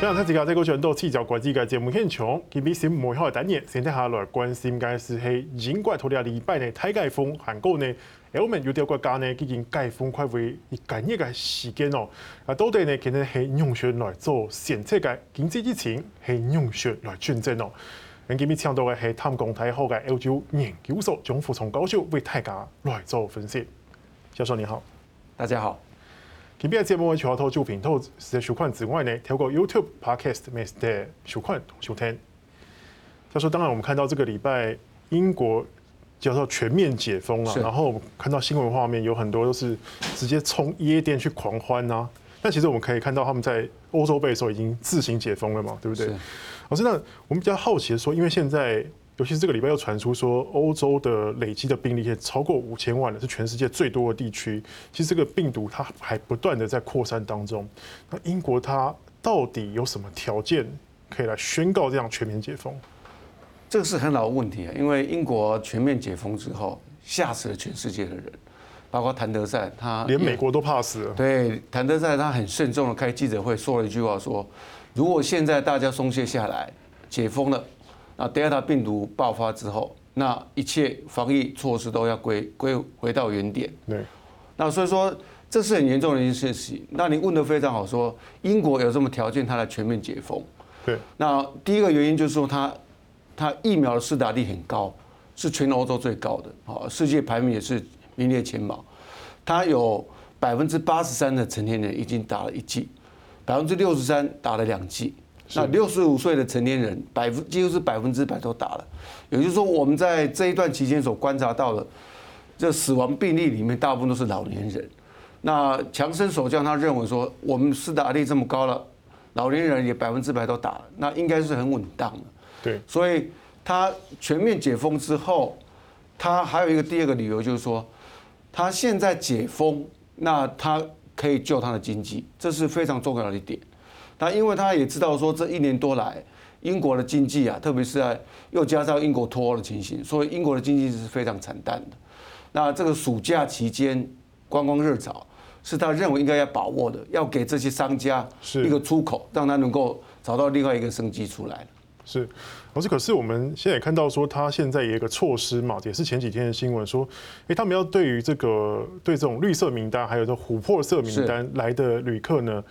今日睇自家这个全都聚焦国际嘅节目现场，今日先唔好嘅单元，先睇下来关心嘅是系英国头两礼拜呢，大解封，韩国呢，欧盟有啲国家呢，已经解封快为一个月嘅时间哦。啊，到底呢，可能系用血来做选择嘅经济疫情，系用血来转正哦。今日请到嘅系淡江大学嘅欧洲研究所张富聪教授为大家来做分析。教授你好，大家好。今日嘅节目除咗透过频道实时收看之外呢，透过 YouTube Podcast 每日收看收听。教授，当然我们看到这个礼拜英国叫做全面解封了，然后看到新闻画面有很多都是直接冲夜店去狂欢啊。但其实我们可以看到他们在欧洲杯的时候已经自行解封了嘛，对不对？老师，那我们比较好奇的说，因为现在。尤其是这个礼拜又传出说，欧洲的累积的病例也超过五千万了，是全世界最多的地区。其实这个病毒它还不断的在扩散当中。那英国它到底有什么条件可以来宣告这样全面解封？这个是很老的问题啊，因为英国全面解封之后，吓死了全世界的人，包括谭德赛，他连美国都怕死了。对，谭德赛他很慎重的开记者会说了一句话说，说如果现在大家松懈下来，解封了。那德尔塔病毒爆发之后，那一切防疫措施都要归归回到原点。对。那所以说，这是很严重的一件事情。那你问的非常好，说英国有这么条件，它来全面解封。对。那第一个原因就是说，它它疫苗的施打率很高，是全欧洲最高的，好，世界排名也是名列前茅。它有百分之八十三的成年人已经打了一剂，百分之六十三打了两剂。那六十五岁的成年人，百分几乎是百分之百都打了，也就是说，我们在这一段期间所观察到的，这死亡病例里面大部分都是老年人。那强生首相他认为说，我们施打率这么高了，老年人也百分之百都打了，那应该是很稳当的。对，所以他全面解封之后，他还有一个第二个理由就是说，他现在解封，那他可以救他的经济，这是非常重要的一点。那因为他也知道说，这一年多来英国的经济啊，特别是在又加上英国脱欧的情形，所以英国的经济是非常惨淡的。那这个暑假期间观光热潮是他认为应该要把握的，要给这些商家一个出口，让他能够找到另外一个生机出来。是，老师，可是我们现在也看到说，他现在有一个措施嘛，也是前几天的新闻说，诶，他们要对于这个对这种绿色名单，还有这琥珀色名单来的旅客呢。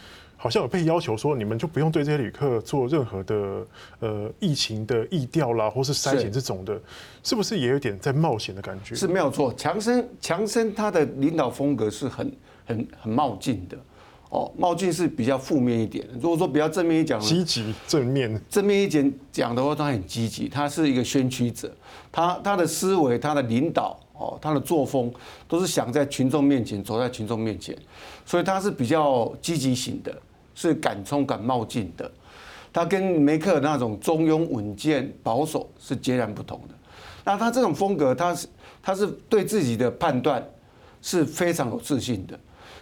好像有被要求说，你们就不用对这些旅客做任何的呃疫情的疫调啦，或是筛检这种的，是，是不是也有点在冒险的感觉？是没有错，强生强生他的领导风格是很很很冒进的，哦，冒进是比较负面一点。如果说比较正面一讲，积极正面，正面一点讲的话，他很积极，他是一个先驱者，他他的思维、他的领导哦，他的作风都是想在群众面前走在群众面前，所以他是比较积极型的。是敢冲敢冒进的，他跟梅克尔那种中庸稳健保守是截然不同的。那他这种风格，他是他是对自己的判断是非常有自信的。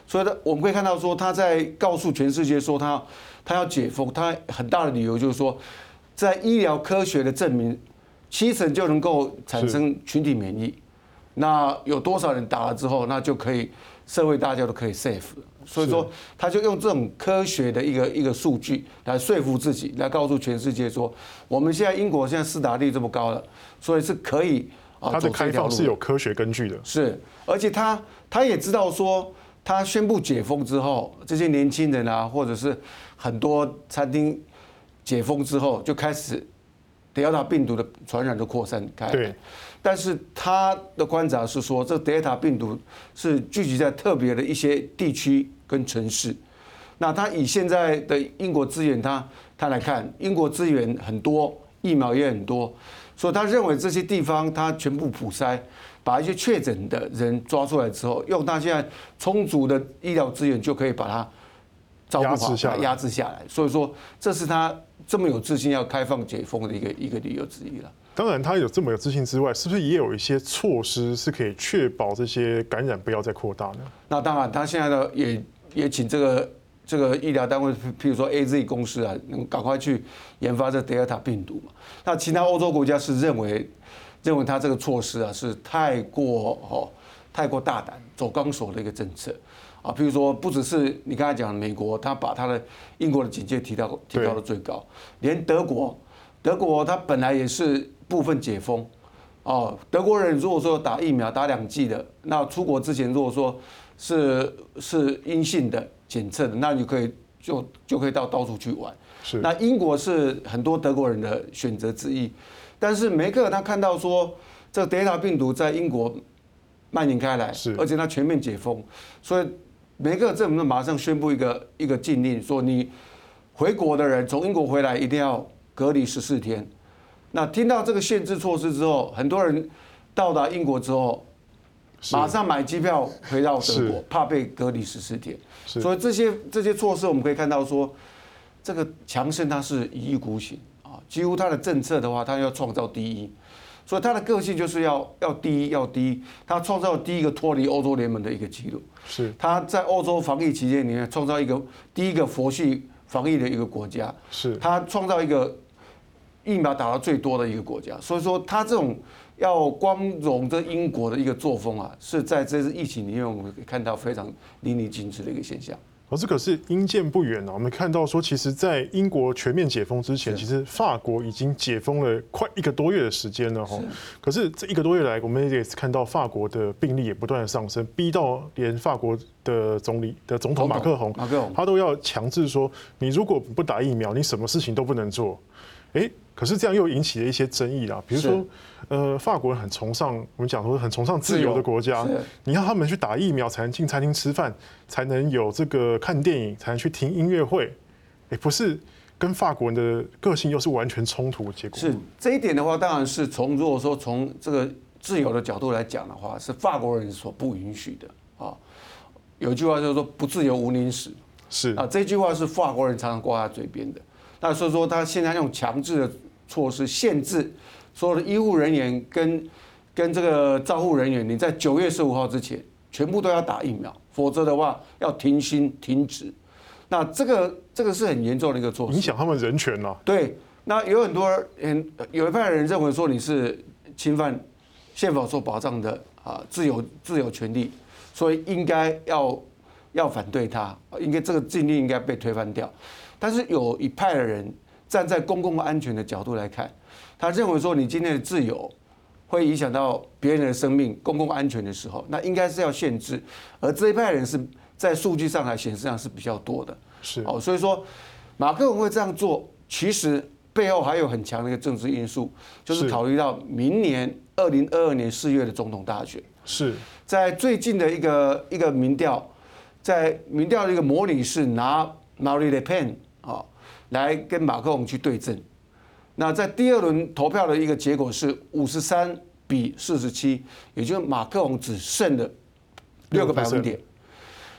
所以，他我们可以看到说，他在告诉全世界说他他要解封，他很大的理由就是说，在医疗科学的证明，七成就能够产生群体免疫。那有多少人打了之后，那就可以社会大家都可以 safe。所以说，他就用这种科学的一个一个数据来说服自己，来告诉全世界说，我们现在英国现在施打率这么高了，所以是可以啊。他的开放是有科学根据的。是，而且他他也知道说，他宣布解封之后，这些年轻人啊，或者是很多餐厅解封之后，就开始德尔塔病毒的传染就扩散开。对。但是他的观察是说，这德尔塔病毒是聚集在特别的一些地区跟城市。那他以现在的英国资源，他他来看，英国资源很多，疫苗也很多，所以他认为这些地方他全部普筛，把一些确诊的人抓出来之后，用他现在充足的医疗资源就可以把它照顾好，压制下来。所以说，这是他这么有自信要开放解封的一个一个理由之一了。当然，他有这么有自信之外，是不是也有一些措施是可以确保这些感染不要再扩大呢？那当然，他现在呢也也请这个这个医疗单位，譬如说 AZ 公司啊，能赶快去研发这德尔塔病毒嘛。那其他欧洲国家是认为认为他这个措施啊是太过哦太过大胆，走钢索的一个政策。啊，譬如说不只是你刚才讲美国，他把他的英国的警戒提到提高了最高，连德国，德国他本来也是部分解封，哦，德国人如果说打疫苗打两剂的，那出国之前如果说是是阴性的检测的，那你可以就就可以到到处去玩。是，那英国是很多德国人的选择之一，但是梅克他看到说这个德尔塔病毒在英国蔓延开来，是，而且它全面解封，所以每个政府都马上宣布一个一个禁令，说你回国的人从英国回来一定要隔离十四天。那听到这个限制措施之后，很多人到达英国之后，马上买机票回到德国，怕被隔离十四天。所以这些这些措施我们可以看到说。这个强盛它是一意孤行啊，几乎它的政策的话，它要创造第一，所以他的个性就是要要第一要第一。他创造第一个脱离欧洲联盟的一个记录，是他在欧洲防疫期间里面创造一个第一个佛系防疫的一个国家，是他创造一个疫苗打到最多的一个国家。所以说他这种要光荣这英国的一个作风啊，是在这次疫情里面我们可以看到非常淋漓尽致的一个现象。而这可是英见不远啊！我们看到说，其实，在英国全面解封之前，其实法国已经解封了快一个多月的时间了哈。可是这一个多月来，我们也看到法国的病例也不断的上升，逼到连法国的总理的总统马克宏，他都要强制说，你如果不打疫苗，你什么事情都不能做。哎。可是这样又引起了一些争议啦，比如说，呃，法国人很崇尚我们讲说很崇尚自由的国家，你要他们去打疫苗才能进餐厅吃饭，才能有这个看电影，才能去听音乐会，也不是跟法国人的个性又是完全冲突的结果。是这一点的话，当然是从如果说从这个自由的角度来讲的话，是法国人所不允许的啊。有句话就是说“不自由无宁死”，是啊，这句话是法国人常常挂在嘴边的。那所以说，他现在用强制的。措施限制所有的医护人员跟跟这个照护人员，你在九月十五号之前全部都要打疫苗，否则的话要停薪停职。那这个这个是很严重的一个措施，影响他们人权了。对，那有很多人有一派人认为说你是侵犯宪法所保障的啊自由自由权利，所以应该要要反对他，应该这个禁令应该被推翻掉。但是有一派的人。站在公共安全的角度来看，他认为说你今天的自由会影响到别人的生命、公共安全的时候，那应该是要限制。而这一派人是在数据上来显示上是比较多的，是哦，所以说马克龙会这样做，其实背后还有很强的一个政治因素，就是考虑到明年二零二二年四月的总统大选。是在最近的一个一个民调，在民调的一个模拟是拿 Marine Le Pen 啊。来跟马克龙去对阵，那在第二轮投票的一个结果是五十三比四十七，也就是马克龙只剩了六个百分点。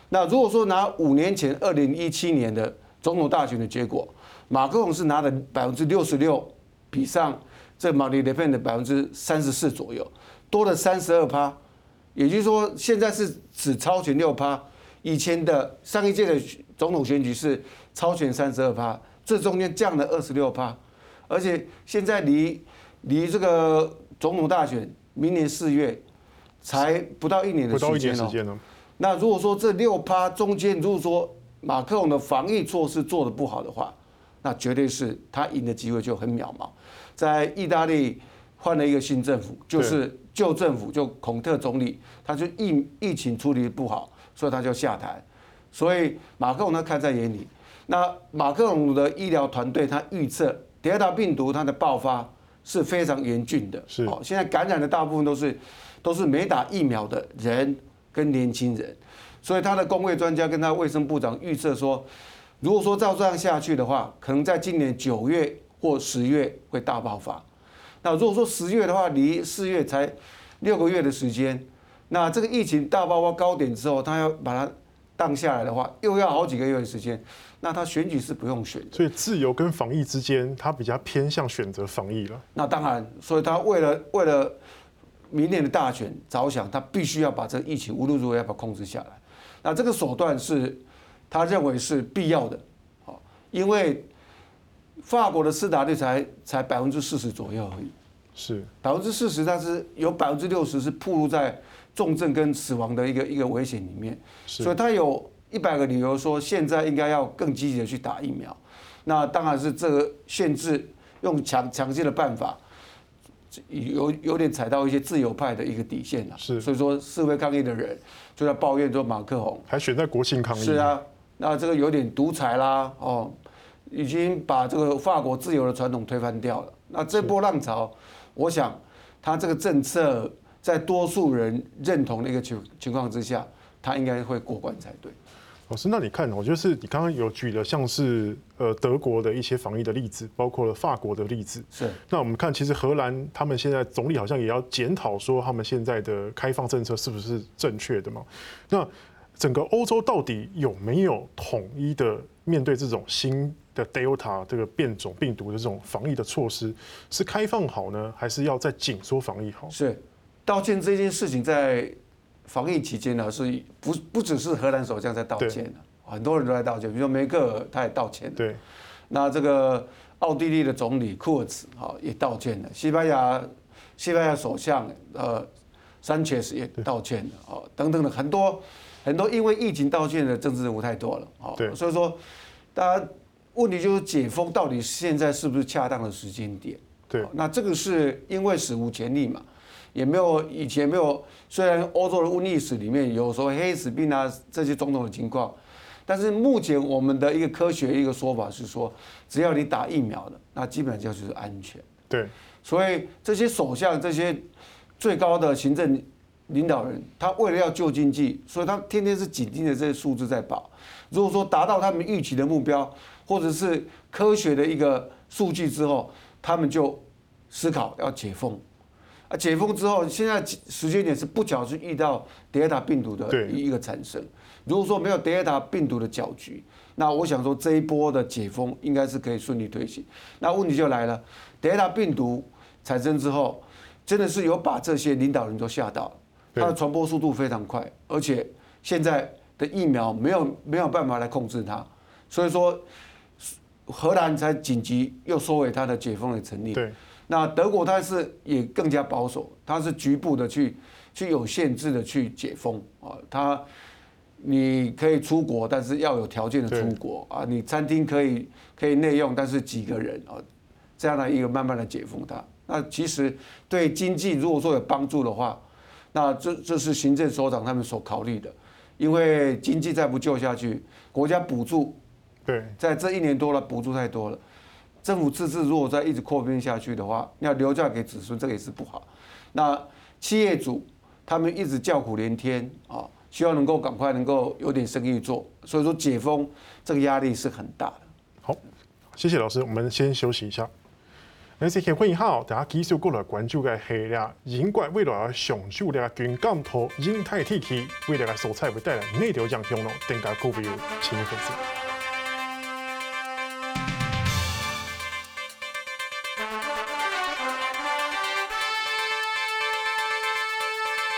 那如果说拿五年前二零一七年的总统大选的结果，马克龙是拿了百分之六十六，比上这玛丽勒潘的百分之三十四左右，多了三十二趴，也就是说现在是只超前六趴，以前的上一届的总统选举是超前三十二趴。这中间降了二十六趴，而且现在离离这个总统大选明年四月才不到一年的时间哦。那如果说这六趴中间，如果说马克龙的防疫措施做得不好的话，那绝对是他赢的机会就很渺茫。在意大利换了一个新政府，就是旧政府就孔特总理，他就疫疫情处理不好，所以他就下台。所以马克龙他看在眼里。那马克龙的医疗团队他预测，德尔塔病毒它的爆发是非常严峻的。是，现在感染的大部分都是都是没打疫苗的人跟年轻人，所以他的公卫专家跟他卫生部长预测说，如果说照这样下去的话，可能在今年九月或十月会大爆发。那如果说十月的话，离四月才六个月的时间，那这个疫情大爆发高点之后，他要把它荡下来的话，又要好几个月的时间。那他选举是不用选的，所以自由跟防疫之间，他比较偏向选择防疫了。那当然，所以他为了为了明年的大选着想，他必须要把这个疫情无论如何要把控制下来。那这个手段是他认为是必要的，好，因为法国的施打率才才百分之四十左右而已，是。百分之四十，但是有百分之六十是暴露在重症跟死亡的一个一个危险里面，所以他有一百个理由说现在应该要更积极的去打疫苗。那当然是这个限制用强强劲的办法，有有点踩到一些自由派的一个底线了。是，所以说示威抗议的人就在抱怨说马克宏还选在国庆抗议。是啊，那这个有点独裁啦，哦，已经把这个法国自由的传统推翻掉了。那这波浪潮，我想他这个政策在多数人认同的一个情情况之下，他应该会过关才对。老师，那你看，我就是你刚刚有举了像是呃德国的一些防疫的例子，包括了法国的例子。是。那我们看，其实荷兰他们现在总理好像也要检讨说，他们现在的开放政策是不是正确的嘛？那整个欧洲到底有没有统一的面对这种新的 Delta 这个变种病毒的这种防疫的措施？是开放好呢，还是要再紧缩防疫好？是。道歉这件事情在。防疫期间呢，是不不只是荷兰首相在道歉，很多人都在道歉，比如说梅克尔他也道歉。对，那这个奥地利的总理库尔茨啊也道歉了，西班牙西班牙首相呃桑切斯也道歉了哦，等等的很多很多因为疫情道歉的政治人物太多了哦，所以说大家问题就是解封到底现在是不是恰当的时间点？对，那这个是因为史无前例嘛。也没有以前没有，虽然欧洲的瘟疫史里面有说黑死病啊这些种种的情况，但是目前我们的一个科学一个说法是说，只要你打疫苗了，那基本上就是安全。对，所以这些首相这些最高的行政领导人，他为了要救经济，所以他天天是紧盯着这些数字在跑。如果说达到他们预期的目标，或者是科学的一个数据之后，他们就思考要解封。啊，解封之后，现在时间点是不巧是遇到德尔塔病毒的一个产生。如果说没有德尔塔病毒的搅局，那我想说这一波的解封应该是可以顺利推行。那问题就来了，德尔塔病毒产生之后，真的是有把这些领导人都吓到，它的传播速度非常快，而且现在的疫苗没有没有办法来控制它，所以说荷兰才紧急又收回它的解封的成立。那德国它是也更加保守，它是局部的去去有限制的去解封啊，它你可以出国，但是要有条件的出国啊，你餐厅可以可以内用，但是几个人啊，这样的一个慢慢的解封它。那其实对经济如果说有帮助的话，那这这是行政首长他们所考虑的，因为经济再不救下去，国家补助对，在这一年多了补助太多了。政府自治如果再一直扩编下去的话，要留下给子孙，这个也是不好。那企业主他们一直叫苦连天啊，希望能够赶快能够有点生意做，所以说解封这个压力是很大的。好，谢谢老师，我们先休息一下。那谢谢欢迎好，大家继续过来关注个系列，英国未来上周的军舰头印太体系，为大家所采会带来内调讲评论，等下各位有请粉丝。